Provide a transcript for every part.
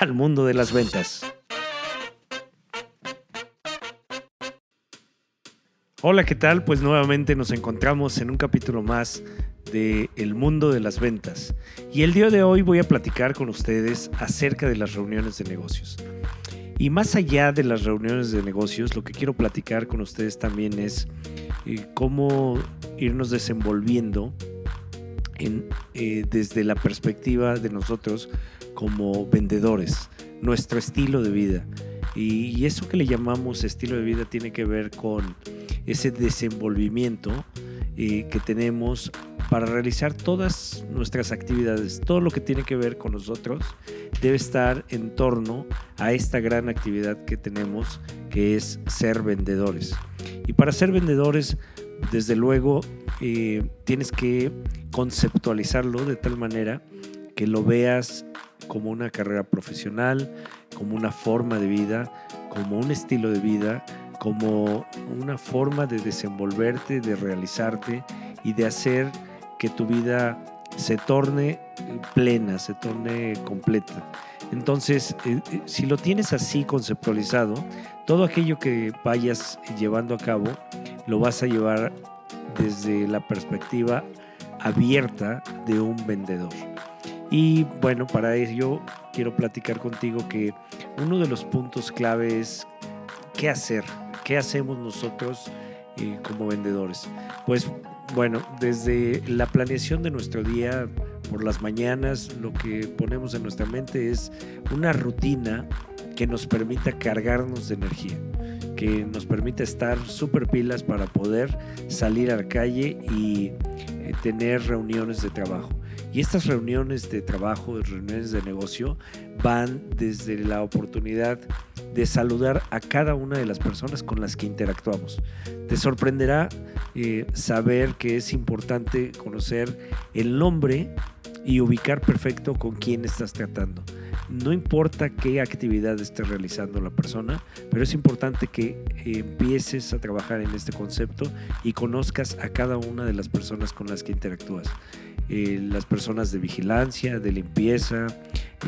al mundo de las ventas. Hola, ¿qué tal? Pues nuevamente nos encontramos en un capítulo más de El mundo de las ventas. Y el día de hoy voy a platicar con ustedes acerca de las reuniones de negocios. Y más allá de las reuniones de negocios, lo que quiero platicar con ustedes también es eh, cómo irnos desenvolviendo en, eh, desde la perspectiva de nosotros como vendedores, nuestro estilo de vida. Y, eso que le llamamos estilo de vida tiene que ver con ese desenvolvimiento eh, que tenemos para realizar todas nuestras actividades. Todo lo que tiene que ver con nosotros debe estar en torno a esta gran actividad que tenemos, que es ser vendedores. Y para ser vendedores, desde luego, eh, tienes que conceptualizarlo de tal manera que lo veas como una carrera profesional, como una forma de vida, como un estilo de vida, como una forma de desenvolverte, de realizarte y de hacer que tu vida se torne plena, se torne completa. Entonces, eh, eh, si lo tienes así conceptualizado, todo aquello que vayas llevando a cabo, lo vas a llevar desde la perspectiva abierta de un vendedor. Y bueno, para ello quiero platicar contigo que uno de los puntos clave es qué hacer, qué hacemos nosotros eh, como vendedores. Pues bueno, desde la planeación de nuestro día por las mañanas, lo que ponemos en nuestra mente es una rutina que nos permita cargarnos de energía, que nos permita estar súper pilas para poder salir a la calle y eh, tener reuniones de trabajo. Y estas reuniones de trabajo, reuniones de negocio, van desde la oportunidad de saludar a cada una de las personas con las que interactuamos. Te sorprenderá eh, saber que es importante conocer el nombre y ubicar perfecto con quién estás tratando. No importa qué actividad esté realizando la persona, pero es importante que empieces a trabajar en este concepto y conozcas a cada una de las personas con las que interactúas. Eh, las personas de vigilancia, de limpieza,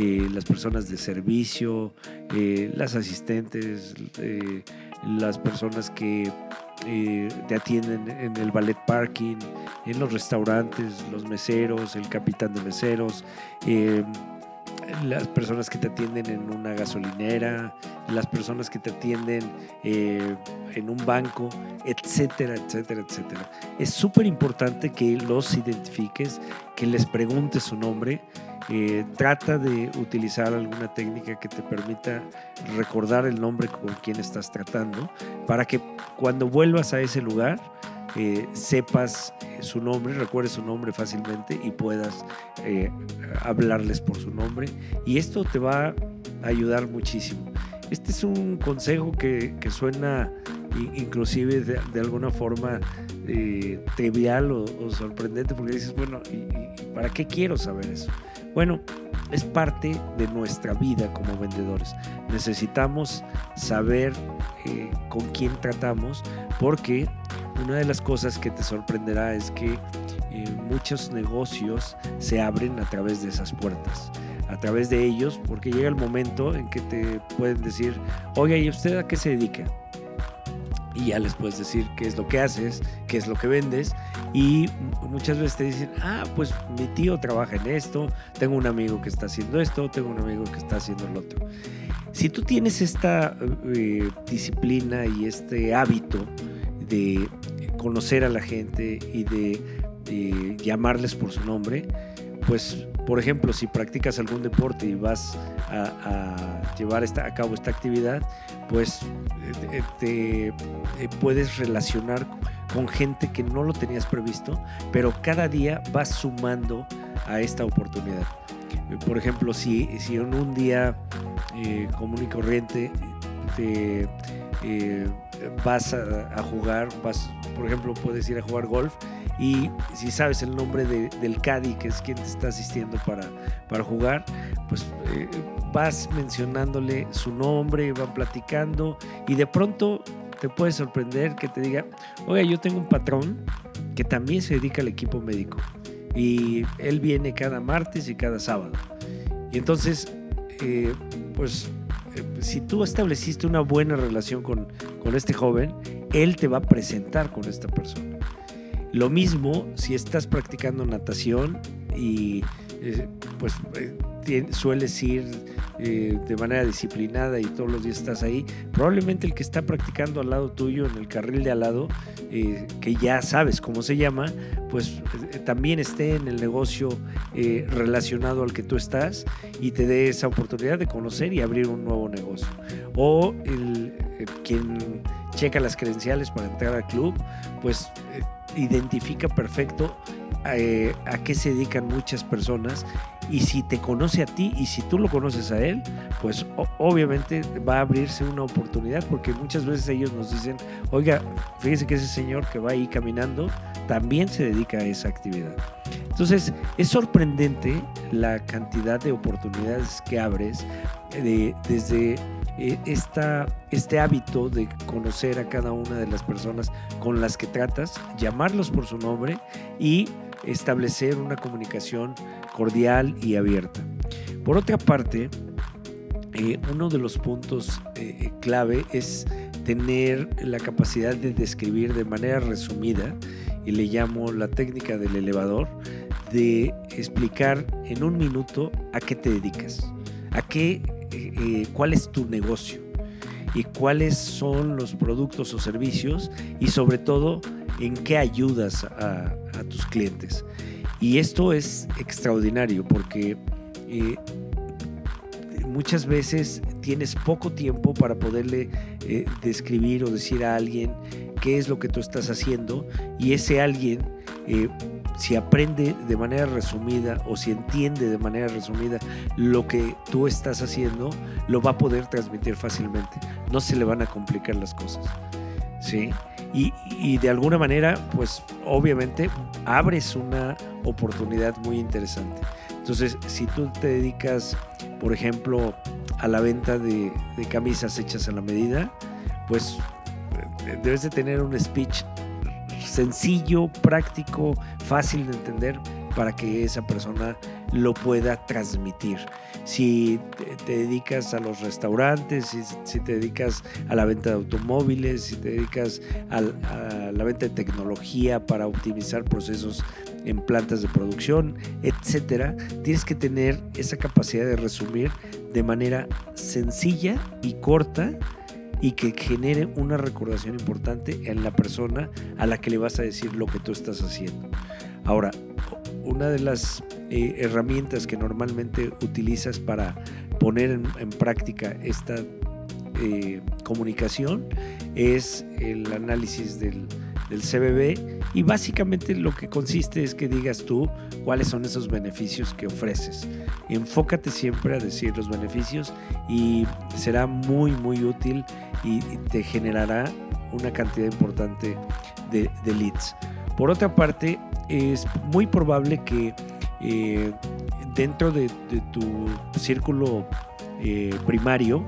eh, las personas de servicio, eh, las asistentes, las personas que te atienden en el ballet parking, en los restaurantes, los meseros, el capitán de meseros, las personas que te atienden en una gasolinera, las personas que te atienden eh, en un banco, etcétera, etcétera, etcétera. Es súper importante que los identifiques, que les preguntes su nombre. eh, trata de utilizar alguna técnica que te permita recordar el nombre con quien estás tratando para que cuando vuelvas a ese lugar eh, sepas su nombre, recuerdes su nombre fácilmente y puedas eh, hablarles por su nombre. Y esto te va a ayudar muchísimo. Este es un consejo que, suena inclusive de, alguna forma eh, trivial o, sorprendente porque dices, bueno, ¿y, y para qué quiero saber eso? Bueno, es parte de nuestra vida como vendedores. Necesitamos saber eh, con quién tratamos porque una de las cosas que te sorprenderá es que eh, muchos negocios se abren a través de esas puertas, a través de ellos, porque llega el momento en que te pueden decir, oiga, ¿y usted a qué se dedica? Y ya les puedes decir qué es lo que haces, qué es lo que vendes. Y muchas veces te dicen, ah, pues mi tío trabaja en esto, tengo un amigo que está haciendo esto, tengo un amigo que está haciendo el otro. Si tú tienes esta eh, disciplina y este hábito de conocer a la gente y de, llamarles por su nombre, pues por ejemplo, si practicas algún deporte y vas a, llevar esta, a cabo esta actividad, pues eh, te, puedes relacionar con gente que no lo tenías previsto, pero cada día vas sumando a esta oportunidad. Por ejemplo, si, si en un día común y corriente te eh, vas a, jugar, vas, por ejemplo, puedes ir a jugar golf y si sabes el nombre del caddy, que es quien te está asistiendo para, para jugar, pues eh, vas mencionándole su nombre, van platicando y de pronto te puede sorprender que te diga, oiga, yo tengo un patrón que también se dedica al equipo médico y él viene cada martes y cada sábado. Y entonces, eh, pues si tú estableciste una buena relación con, este joven, él te va a presentar con esta persona. Lo mismo si estás practicando natación y eh, pues eh, sueles ir eh, de manera disciplinada y todos los días estás ahí, probablemente el que está practicando al lado tuyo, en el carril de al lado, eh, que ya sabes cómo se llama, pues eh, también esté en el negocio relacionado al que tú estás y te dé esa oportunidad de conocer y abrir un nuevo negocio. O el, quien checa las credenciales para entrar al club, pues identifica perfecto a qué se dedican muchas personas y si te conoce a ti y si tú lo conoces a él, pues obviamente va a abrirse una oportunidad porque muchas veces ellos nos dicen, oiga, fíjese que ese señor que va ahí caminando también se dedica a esa actividad. Entonces es sorprendente la cantidad de oportunidades que abres de, desde eh, esta, este hábito de conocer a cada una de las personas con las que tratas, llamarlos por su nombre y establecer una comunicación cordial y abierta. Por otra parte, eh, uno de los puntos eh, clave es tener la capacidad de describir de manera resumida, y le llamo la técnica del elevador, de explicar en un minuto a qué te dedicas, a qué, eh, cuál es tu negocio y cuáles son los productos o servicios y sobre todo en qué ayudas a tus clientes. Y esto es extraordinario porque eh, muchas veces tienes poco tiempo para poderle eh, describir o decir a alguien qué es lo que tú estás haciendo y ese alguien eh, si aprende de manera resumida o si entiende de manera resumida lo que tú estás haciendo, lo va a poder transmitir fácilmente. No se le van a complicar las cosas. ¿sí? Y, de alguna manera, pues obviamente abres una oportunidad muy interesante. Entonces, si tú te dedicas, por ejemplo, a la venta de, camisas hechas a la medida, pues eh, debes de tener un speech sencillo, práctico, fácil de entender para que esa persona lo pueda transmitir si te, dedicas a los restaurantes, si, te dedicas a la venta de automóviles, si te dedicas a, la venta de tecnología para optimizar procesos en plantas de producción, etcétera, tienes que tener esa capacidad de resumir de manera sencilla y corta y que genere una recordación importante en la persona a la que le vas a decir lo que tú estás haciendo. Ahora, una de las eh, herramientas que normalmente utilizas para poner en, práctica esta eh, comunicación es el análisis del, del CBB y básicamente lo que consiste es que digas tú cuáles son esos beneficios que ofreces. Enfócate siempre a decir los beneficios y será muy muy útil y, te generará una cantidad importante de, de leads. Por otra parte, es muy probable que eh, dentro de, tu círculo eh, primario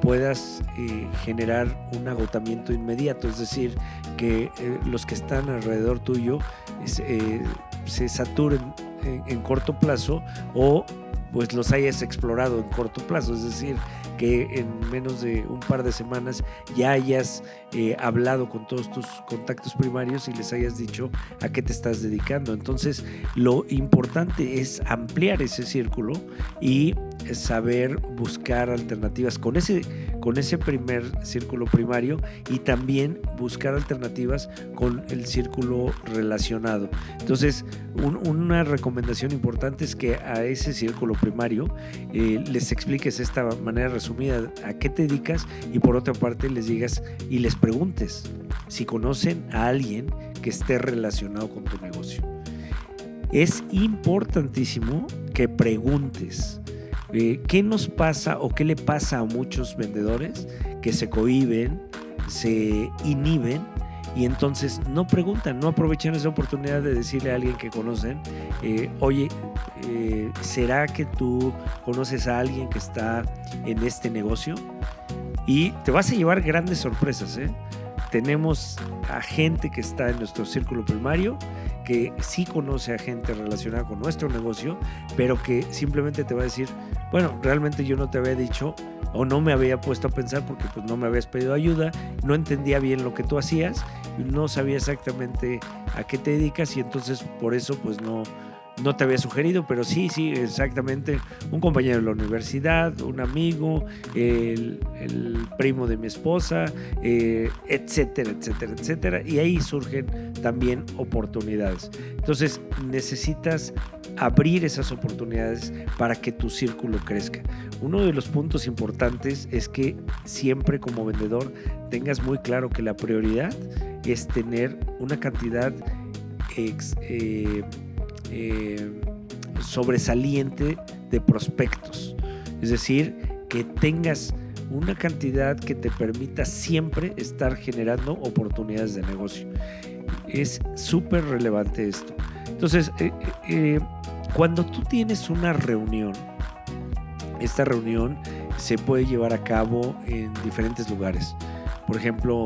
puedas eh, generar un agotamiento inmediato, es decir, que los que están alrededor tuyo se saturen en, corto plazo o pues los hayas explorado en corto plazo, es decir, que en menos de un par de semanas ya hayas eh, hablado con todos tus contactos primarios y les hayas dicho a qué te estás dedicando. Entonces, lo importante es ampliar ese círculo y saber buscar alternativas con ese, con ese primer círculo primario y también buscar alternativas con el círculo relacionado. Entonces, una recomendación importante es que a ese círculo primario eh, les expliques esta manera resumida a qué te dedicas y por otra parte les digas y les preguntes si conocen a alguien que esté relacionado con tu negocio. Es importantísimo que preguntes eh, qué nos pasa o qué le pasa a muchos vendedores que se cohiben, se inhiben y entonces no preguntan, no aprovechan esa oportunidad de decirle a alguien que conocen, eh, oye, eh, ¿será que tú conoces a alguien que está en este negocio? Y te vas a llevar grandes sorpresas. ¿eh? Tenemos a gente que está en nuestro círculo primario, que sí conoce a gente relacionada con nuestro negocio, pero que simplemente te va a decir, bueno, realmente yo no te había dicho o no me había puesto a pensar porque pues no me habías pedido ayuda, no entendía bien lo que tú hacías, no sabía exactamente a qué te dedicas y entonces por eso pues no, no te había sugerido, pero sí, sí, exactamente. Un compañero de la universidad, un amigo, el, primo de mi esposa, eh, etcétera, etcétera, etcétera. Y ahí surgen también oportunidades. Entonces necesitas abrir esas oportunidades para que tu círculo crezca. Uno de los puntos importantes es que siempre como vendedor tengas muy claro que la prioridad es tener una cantidad eh, eh, sobresaliente de prospectos. Es decir, que tengas una cantidad que te permita siempre estar generando oportunidades de negocio. Es súper relevante esto. Entonces, eh, eh, cuando tú tienes una reunión, esta reunión se puede llevar a cabo en diferentes lugares. Por ejemplo,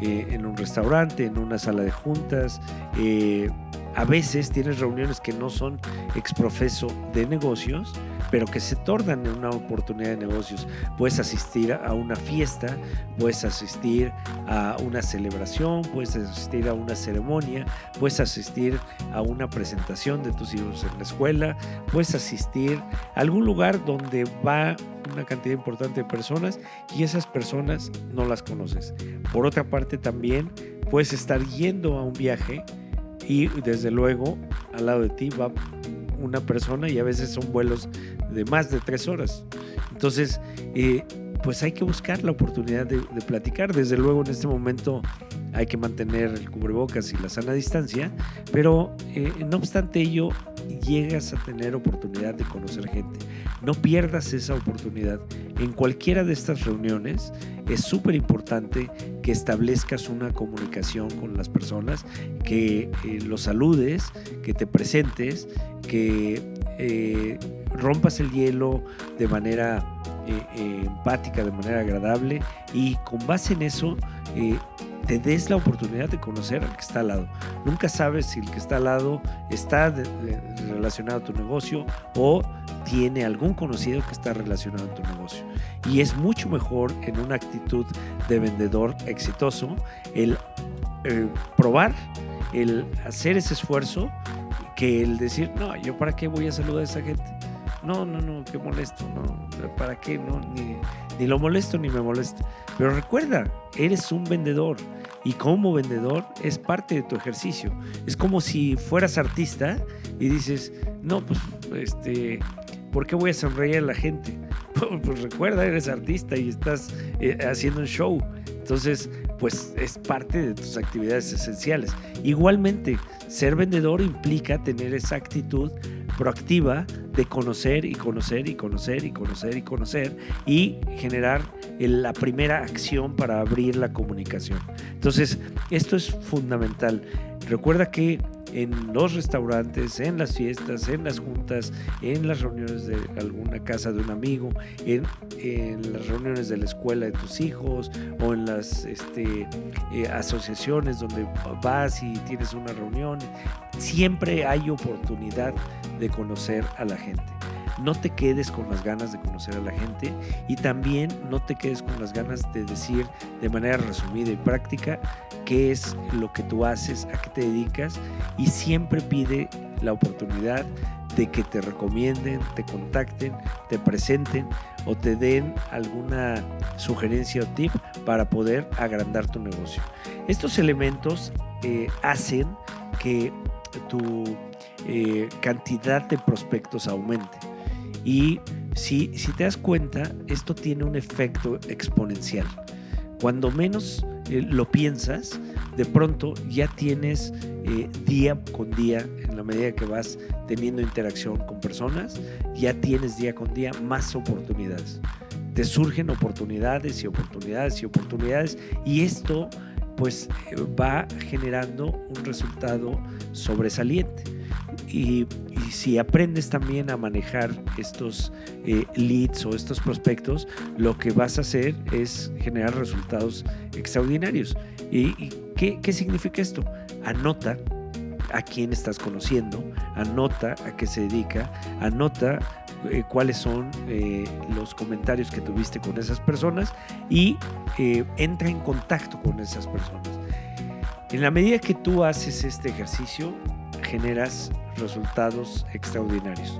en un restaurante, en una sala de juntas, a veces tienes reuniones que no son exprofeso de negocios, pero que se tornan en una oportunidad de negocios. Puedes asistir a una fiesta, puedes asistir a una celebración, puedes asistir a una ceremonia, puedes asistir a una presentación de tus hijos en la escuela, puedes asistir a algún lugar donde va una cantidad importante de personas y esas personas no las conoces. Por otra parte también puedes estar yendo a un viaje y desde luego al lado de ti va una persona y a veces son vuelos de más de tres horas. Entonces, eh, pues hay que buscar la oportunidad de, platicar. Desde luego en este momento hay que mantener el cubrebocas y la sana distancia, pero eh, no obstante ello, llegas a tener oportunidad de conocer gente. No pierdas esa oportunidad. En cualquiera de estas reuniones es súper importante que establezcas una comunicación con las personas, que eh, los saludes, que te presentes, que eh, rompas el hielo de manera eh, empática, de manera agradable y con base en eso te des la oportunidad de conocer al que está al lado. Nunca sabes si el que está al lado está relacionado a tu negocio o tiene algún conocido que está relacionado a tu negocio. Y es mucho mejor en una actitud de vendedor exitoso el eh, probar, el hacer ese esfuerzo que el decir, no, yo para qué voy a saludar a esa gente. No, no, no, qué molesto, no, ¿para qué? No, ni, ni lo molesto ni me molesta. Pero recuerda, eres un vendedor y como vendedor es parte de tu ejercicio. Es como si fueras artista y dices, no, pues, este, ¿por qué voy a sonreír a la gente? Pues, recuerda, eres artista y estás eh, haciendo un show. Entonces, pues es parte de tus actividades esenciales. Igualmente, ser vendedor implica tener esa actitud proactiva de conocer y conocer y conocer y conocer y conocer y generar la primera acción para abrir la comunicación. Entonces, esto es fundamental. Recuerda que en los restaurantes, en las fiestas, en las juntas, en las reuniones de alguna casa de un amigo, en, las reuniones de la escuela de tus hijos o en las este, eh, asociaciones donde vas y tienes una reunión. Siempre hay oportunidad de conocer a la gente. No te quedes con las ganas de conocer a la gente y también no te quedes con las ganas de decir de manera resumida y práctica qué es lo que tú haces, a qué te dedicas y siempre pide la oportunidad de que te recomienden, te contacten, te presenten o te den alguna sugerencia o tip para poder agrandar tu negocio. Estos elementos eh, hacen que tu eh, cantidad de prospectos aumente. Y si, si te das cuenta, esto tiene un efecto exponencial. Cuando menos eh, lo piensas, de pronto ya tienes eh, día con día, en la medida que vas teniendo interacción con personas, ya tienes día con día más oportunidades. Te surgen oportunidades y oportunidades y oportunidades y esto pues va generando un resultado sobresaliente. Y, si aprendes también a manejar estos eh, leads o estos prospectos, lo que vas a hacer es generar resultados extraordinarios. ¿Y, qué, qué significa esto? Anota a quién estás conociendo, anota a qué se dedica, anota eh, cuáles son eh, los comentarios que tuviste con esas personas y entra en contacto con esas personas. En la medida que tú haces este ejercicio, generas resultados extraordinarios.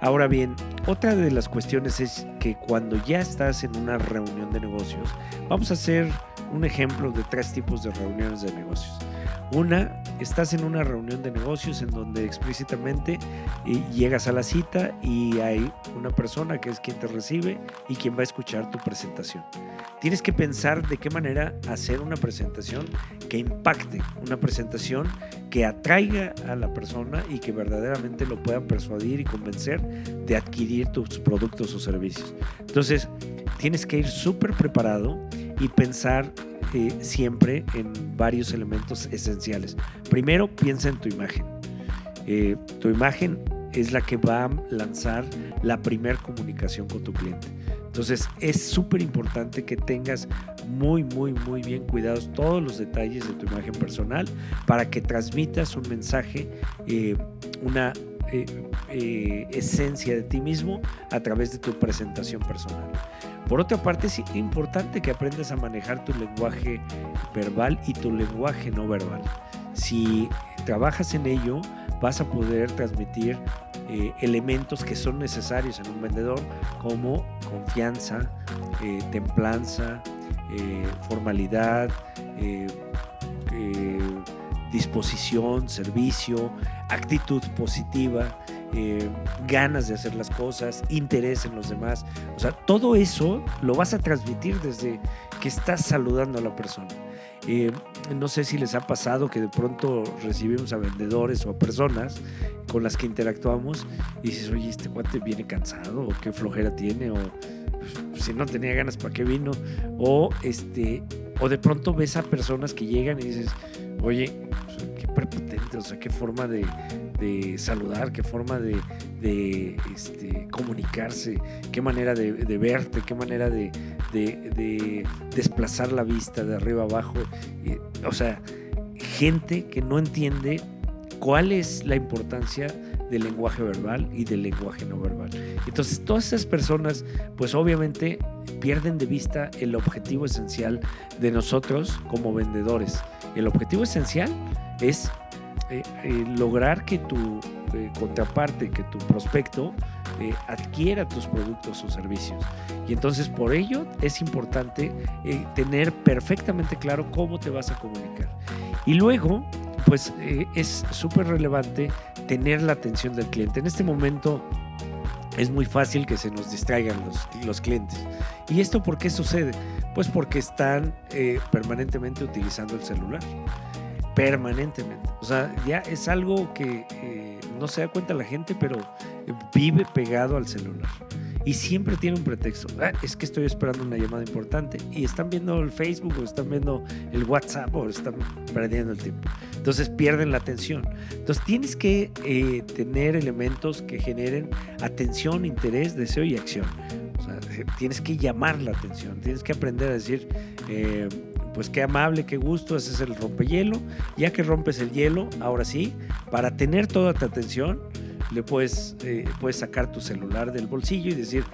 Ahora bien, otra de las cuestiones es que cuando ya estás en una reunión de negocios, vamos a hacer un ejemplo de tres tipos de reuniones de negocios. Una, estás en una reunión de negocios en donde explícitamente eh, llegas a la cita y hay una persona que es quien te recibe y quien va a escuchar tu presentación. Tienes que pensar de qué manera hacer una presentación que impacte, una presentación que atraiga a la persona y que verdaderamente lo pueda persuadir y convencer de adquirir tus productos o servicios. Entonces, tienes que ir súper preparado y pensar siempre en varios elementos esenciales. Primero, piensa en tu imagen. Eh, tu imagen es la que va a lanzar la primera comunicación con tu cliente. Entonces es súper importante que tengas muy, muy, muy bien cuidados todos los detalles de tu imagen personal para que transmitas un mensaje, eh, una eh, esencia de ti mismo a través de tu presentación personal. Por otra parte, es importante que aprendas a manejar tu lenguaje verbal y tu lenguaje no verbal. Si trabajas en ello, vas a poder transmitir eh, elementos que son necesarios en un vendedor como confianza, eh, templanza, eh, formalidad, disposición, servicio, actitud positiva, eh, ganas de hacer las cosas, interés en los demás. O sea, todo eso lo vas a transmitir desde que estás saludando a la persona. Eh, no sé si les ha pasado que de pronto recibimos a vendedores o a personas con las que interactuamos y dices, oye, este cuate viene cansado o qué flojera tiene o pues, si no tenía ganas, ¿para qué vino? O, este, o de pronto ves a personas que llegan y dices, oye, qué prepotente, o sea, qué forma de, de saludar, qué forma de, este, comunicarse, qué manera de, verte, qué manera de, desplazar la vista de arriba abajo. o sea, gente que no entiende cuál es la importancia del lenguaje verbal y del lenguaje no verbal. Entonces, todas esas personas, pues obviamente pierden de vista el objetivo esencial de nosotros como vendedores. El objetivo esencial es eh, eh, lograr que tu eh, contraparte, que tu prospecto adquiera tus productos o servicios. Y entonces por ello es importante tener perfectamente claro cómo te vas a comunicar. Y luego, pues es súper relevante tener la atención del cliente. En este momento es muy fácil que se nos distraigan los, los clientes. ¿Y esto por qué sucede? Pues porque están permanentemente utilizando el celular permanentemente. O sea, ya es algo que eh, no se da cuenta la gente, pero vive pegado al celular. Y siempre tiene un pretexto. Ah, es que estoy esperando una llamada importante. Y están viendo el Facebook o están viendo el WhatsApp o están perdiendo el tiempo. Entonces pierden la atención. Entonces tienes que eh, tener elementos que generen atención, interés, deseo y acción. O sea, tienes que llamar la atención. Tienes que aprender a decir... Eh, pues qué amable, qué gusto, ese es el rompehielo. Ya que rompes el hielo, ahora sí, para tener toda tu atención, le puedes, eh, puedes sacar tu celular del bolsillo y decir,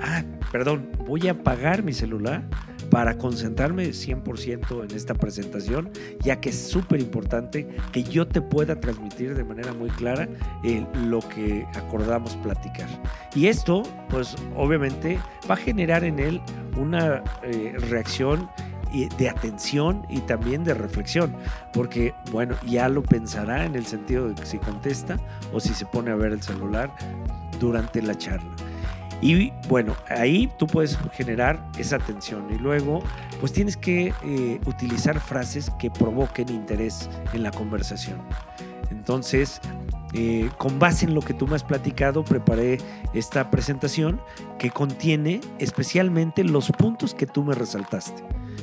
ah, perdón, voy a apagar mi celular para concentrarme 100% en esta presentación, ya que es súper importante que yo te pueda transmitir de manera muy clara eh, lo que acordamos platicar. Y esto, pues obviamente, va a generar en él una eh, reacción de atención y también de reflexión, porque bueno, ya lo pensará en el sentido de que si contesta o si se pone a ver el celular durante la charla. Y bueno, ahí tú puedes generar esa atención y luego pues tienes que eh, utilizar frases que provoquen interés en la conversación. Entonces, eh, con base en lo que tú me has platicado, preparé esta presentación que contiene especialmente los puntos que tú me resaltaste.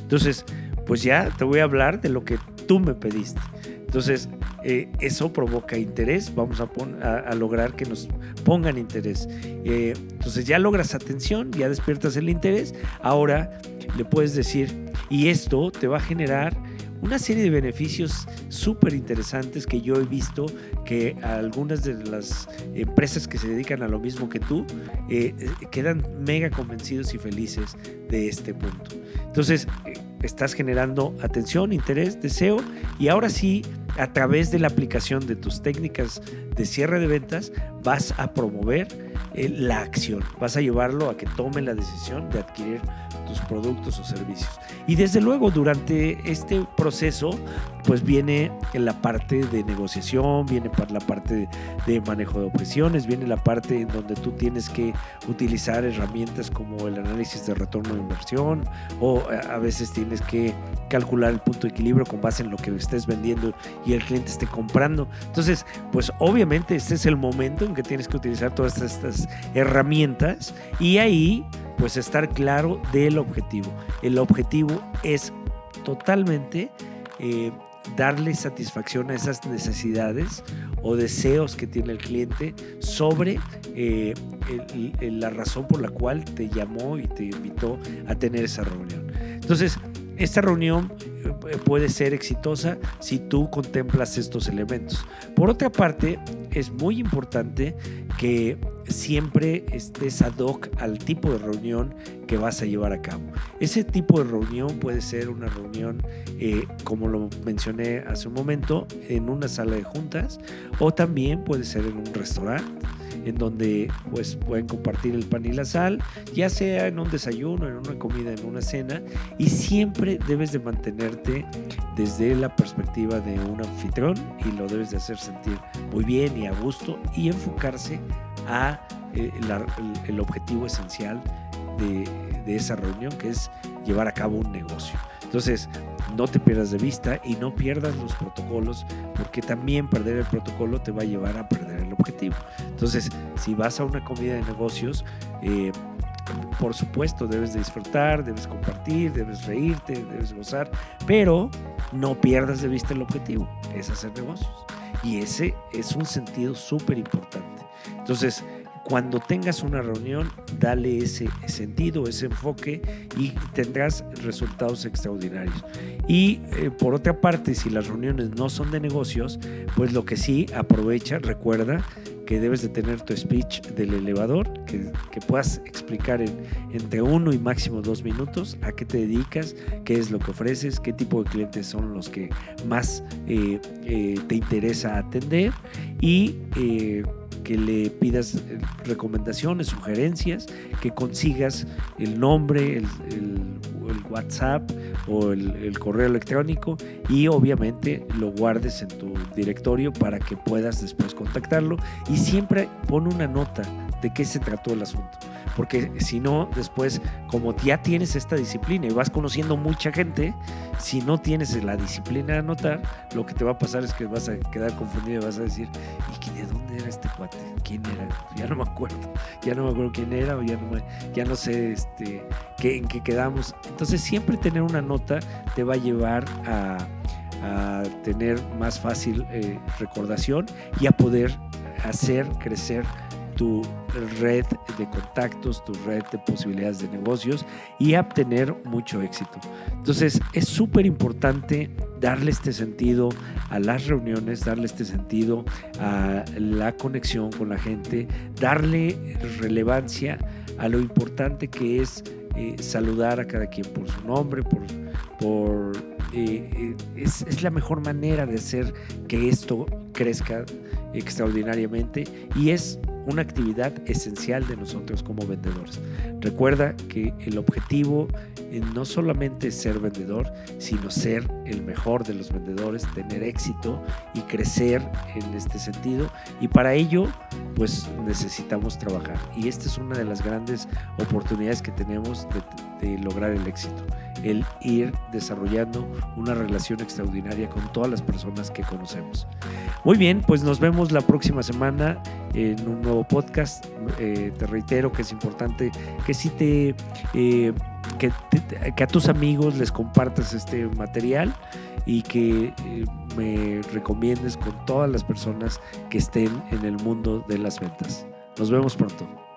Entonces, pues ya te voy a hablar de lo que tú me pediste. Entonces, eh, eso provoca interés, vamos a, lograr que nos pongan interés. Eh, entonces ya logras atención, ya despiertas el interés, ahora le puedes decir, y esto te va a generar una serie de beneficios súper interesantes que yo he visto que algunas de las empresas que se dedican a lo mismo que tú eh, quedan mega convencidos y felices de este punto. Entonces, eh, estás generando atención, interés, deseo y ahora sí, a través de la aplicación de tus técnicas de cierre de ventas, vas a promover eh, la acción, vas a llevarlo a que tome la decisión de adquirir tus productos o servicios. Y desde luego durante este proceso pues viene la parte de negociación, viene la parte de manejo de objeciones, viene la parte en donde tú tienes que utilizar herramientas como el análisis de retorno de inversión o a veces tienes que calcular el punto de equilibrio con base en lo que estés vendiendo y el cliente esté comprando. Entonces, pues obviamente este es el momento en que tienes que utilizar todas estas herramientas y ahí pues estar claro del objetivo. El objetivo es totalmente eh, darle satisfacción a esas necesidades o deseos que tiene el cliente sobre eh, la razón por la cual te llamó y te invitó a tener esa reunión. Entonces, esta reunión eh, puede ser exitosa si tú contemplas estos elementos. Por otra parte, es muy importante que siempre estés ad hoc al tipo de reunión que vas a llevar a cabo. Ese tipo de reunión puede ser una reunión, eh, como lo mencioné hace un momento, en una sala de juntas o también puede ser en un restaurante en donde pues pueden compartir el pan y la sal, ya sea en un desayuno, en una comida, en una cena, y siempre debes de mantenerte desde la perspectiva de un anfitrión y lo debes de hacer sentir muy bien y a gusto y enfocarse a eh, el, objetivo esencial de, de esa reunión, que es llevar a cabo un negocio. Entonces, no te pierdas de vista y no pierdas los protocolos, porque también perder el protocolo te va a llevar a perder objetivo. Entonces, si vas a una comida de negocios, eh, por supuesto, debes de disfrutar, debes compartir, debes reírte, debes gozar, pero no pierdas de vista el objetivo, es hacer negocios. Y ese es un sentido súper importante. Entonces, cuando tengas una reunión, dale ese sentido, ese enfoque y tendrás resultados extraordinarios. Y eh, por otra parte, si las reuniones no son de negocios, pues lo que sí, aprovecha, recuerda que debes de tener tu speech del elevador, que, puedas explicar en, entre uno y máximo dos minutos a qué te dedicas, qué es lo que ofreces, qué tipo de clientes son los que más eh, eh, te interesa atender y que le pidas eh, recomendaciones, sugerencias, que consigas el nombre, el, WhatsApp o el, correo electrónico y obviamente lo guardes en tu directorio para que puedas después contactarlo. Y siempre pon una nota de qué se trató el asunto. Porque si no, después, como ya tienes esta disciplina y vas conociendo mucha gente, si no tienes la disciplina de anotar, lo que te va a pasar es que vas a quedar confundido y vas a decir, ¿y de dónde era este cuate? ¿Quién era? Ya no me acuerdo. Ya no me acuerdo quién era o ya no, ya no sé este, qué, en qué quedamos. Entonces, siempre tener una nota te va a llevar a, tener más fácil eh, recordación y a poder hacer crecer tu red de contactos, tu red de posibilidades de negocios y obtener mucho éxito. Entonces es súper importante darle este sentido a las reuniones, darle este sentido a la conexión con la gente, darle relevancia a lo importante que es eh, saludar a cada quien por su nombre, por, eh, es, es, la mejor manera de hacer que esto crezca extraordinariamente y es una actividad esencial de nosotros como vendedores. Recuerda que el objetivo no solamente es ser vendedor, sino ser el mejor de los vendedores, tener éxito y crecer en este sentido. Y para ello, pues necesitamos trabajar. Y esta es una de las grandes oportunidades que tenemos de, de lograr el éxito el ir desarrollando una relación extraordinaria con todas las personas que conocemos. Muy bien, pues nos vemos la próxima semana en un nuevo podcast. Eh, te reitero que es importante que si te, eh, te, que, a tus amigos les compartas este material y que eh, me recomiendes con todas las personas que estén en el mundo de las ventas. Nos vemos pronto.